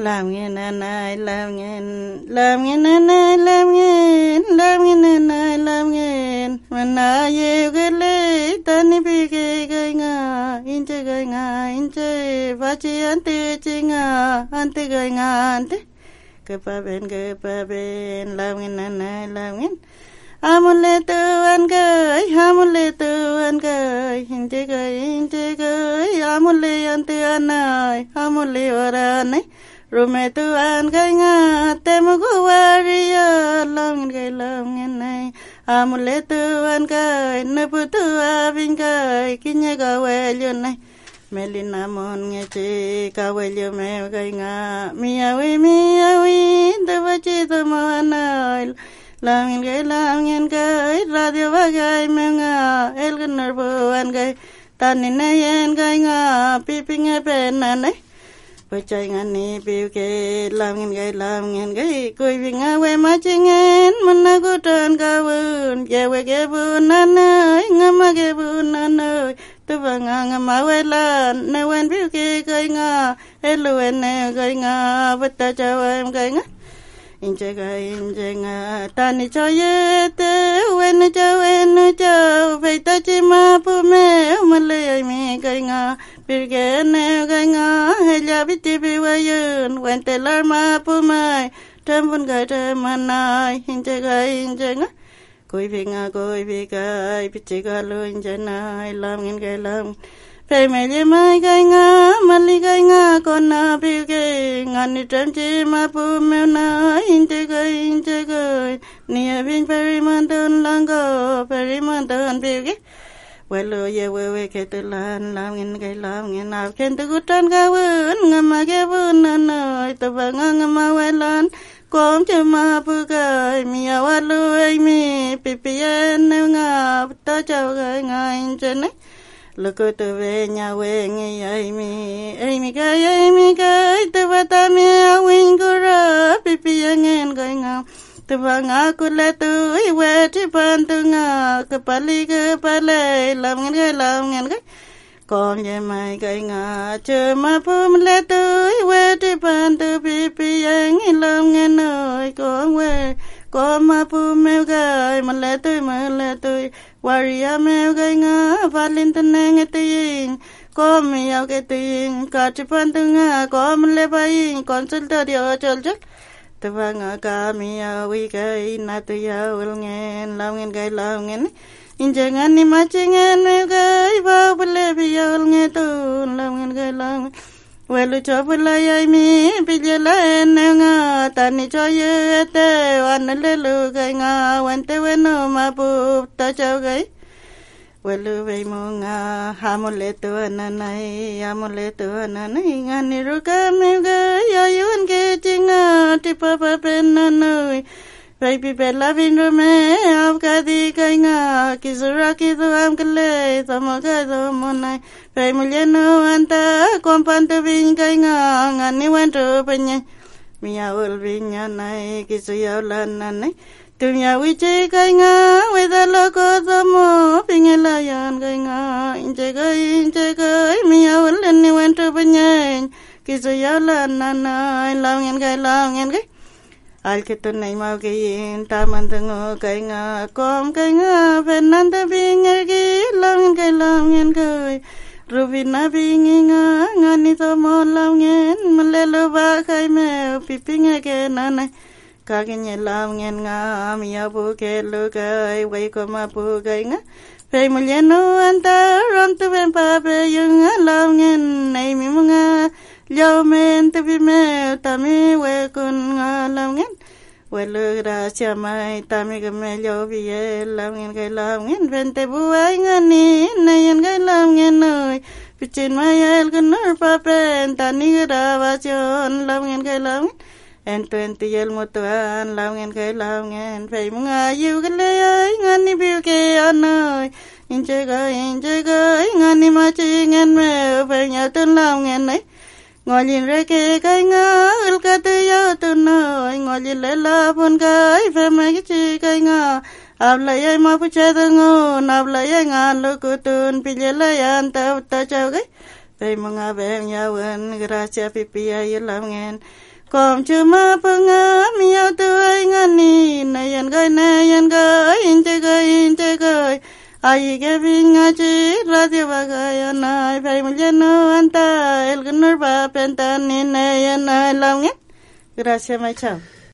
làm nghe na nai làm nghe làm nghe na nai làm nghe làm nghe na nai làm nghe. Mà na ye cái lệ ta ni bi cái cái nga in chơi cái nga in chơi ba chi an te chi nga an te cái nga an te cái pa bên cái pa bên làm nghe na nai làm nghe. Amule tu an cái amule tu an cái in chơi cái in chơi cái amule an te an nai amule ora nai Rume tu an kai nga temu ku waria long kai long nai amule tu an kai ne pu tu avin kai kinya ka welyo nai. Melina mon nge chi ka welyo me kai nga miawi miawi te bachi tu mo anai long kai long kai radio ba kai me nga el gunner bu an kai tanin ne yen kai nga piping bây chay nai ngàn ni biểu kê làm ngàn gai làm ngàn gai cười vì ngà quê mà chơi ngàn mình na cô trơn ca vườn về quê kê vườn anh ơi ngà mà kê vườn anh ơi tu bà ngà ngà mà quê lan nè quen biểu kê cây ngà hết lu em nè cây ngà vứt ta cho em cây ngà in chơi gai in chơi nga ta ni cho ye te wen cho wen cho vậy ta chi ma pu mẹ mà lấy mi kai nga Pirgene ganga hella biti biwayun wente larma pumai trembun gai tremanai hinje gai hinje nga koi vinga koi vigai pichi galu hinje nai lam ngin gai lam Pei me li mai gai nga mali gai nga kona pilge ngani tremchi ma pu me na hinje gai hinje gai Nia vin đơn lango perimanton pilge Welo ye wewe ke telan lam làm nghe lam làm nghe ken khen gutan ka wen ngama ke bun na noi ta ba nga ngama welan kom che ma pu kai mi ya wa lu ai mi pi pi en ne ta chao kai ngay in chen ne lo ko tu ve ai mi ai mi cái ai mi cái tu ba ta mi a win ra pi pi nghe kai nga tu ba nga ku le tu i we ti ngã, tu nga ke pali ke lê lam ngân ke lam ngân ke con ye mai cái ngã, chờ mà phum lê tu i quê ti pan tu pi pi yang i lam ngen noi. Con quê con mà phum me gai mà le tu mà le tu waria me gai nga valin tan nge ti con mi ao cái tiếng, cả ti pan tu nga con le bay, con sul ta điều chol chol Tavanga kami awi kai natuya ulngen lawngen kai lawngen injangan ni macingen me kai ba bule biya ulngen tu lawngen kai lawngen welu chopula yai mi pijela nga, tani choye te wanale lu kai nga veno ma mapu ta chau kai welu vei munga, hamule tu ananai hamule tu ananai ngani ruka mega yayun ke chinga tipa pa penanai vei pi pe la vin ru me av ka di kai nga kizura kizu am kale sama ka zo monai vei mulye no anta kompan tu vin kai nga ngani wan tu penye Mia ul vinya nai kisu yau nanai Tumia wiche kai nga weda loko tomo pinge layan kai nga inche kai inche kai mia walen ni wentu penyen kisu ya lan nanai lawngen kai lawngen kai al kitun nai mau ke yin taman tengo kai nga kom kai nga penan ta pinge ki lawngen kai lawngen kai Rubina pingi nga ngani tomo lawngen malelo ba kai me pipinge ke nanai kaginye lam ngen nga mi abu ke lu kai wai ko ma pu kai nga pe mu le no anta ron tu ben pa pe yung nga lam ngen nei mi mu nga lo men tu bi me ta mi we kun nga lam ngen we lu ra cha mai ta mi ga me lo bi ye lam ngen kai lam ngen ben te bu ai nga ni nei yen kai lam ngen noi Pichin mai el kun pa pen ta ni ra va chon lam ngen kai lam ngen en twenty yel mutuan lao ngen kai lao ngen fei mu a yu gan le ai ngan ni biu ke an ơi. In che ga in chơi cái ngan ni ma chi ngen me fei nya tun lao ngen này ngồi nhìn ra kê cái ngã ul ka tu yo tu nơi ngồi nhìn lê la pun cái fei mai cái chi cái ngã ap la yai ma pu cha tu ngu nap la yai ngan lu ku tun pi le la yan ta ta chao cái Pay mga beng yawan, gracia pipia yulangen. Kom cuma pengam ya tuai ngani, nayan gai nayan gai, inte gai inte gai. Ay que vinga chi radio bagaya nai, pay mulyano anta, el gunur pa pentan ni nayan nai lamgen. Gracias, my chao.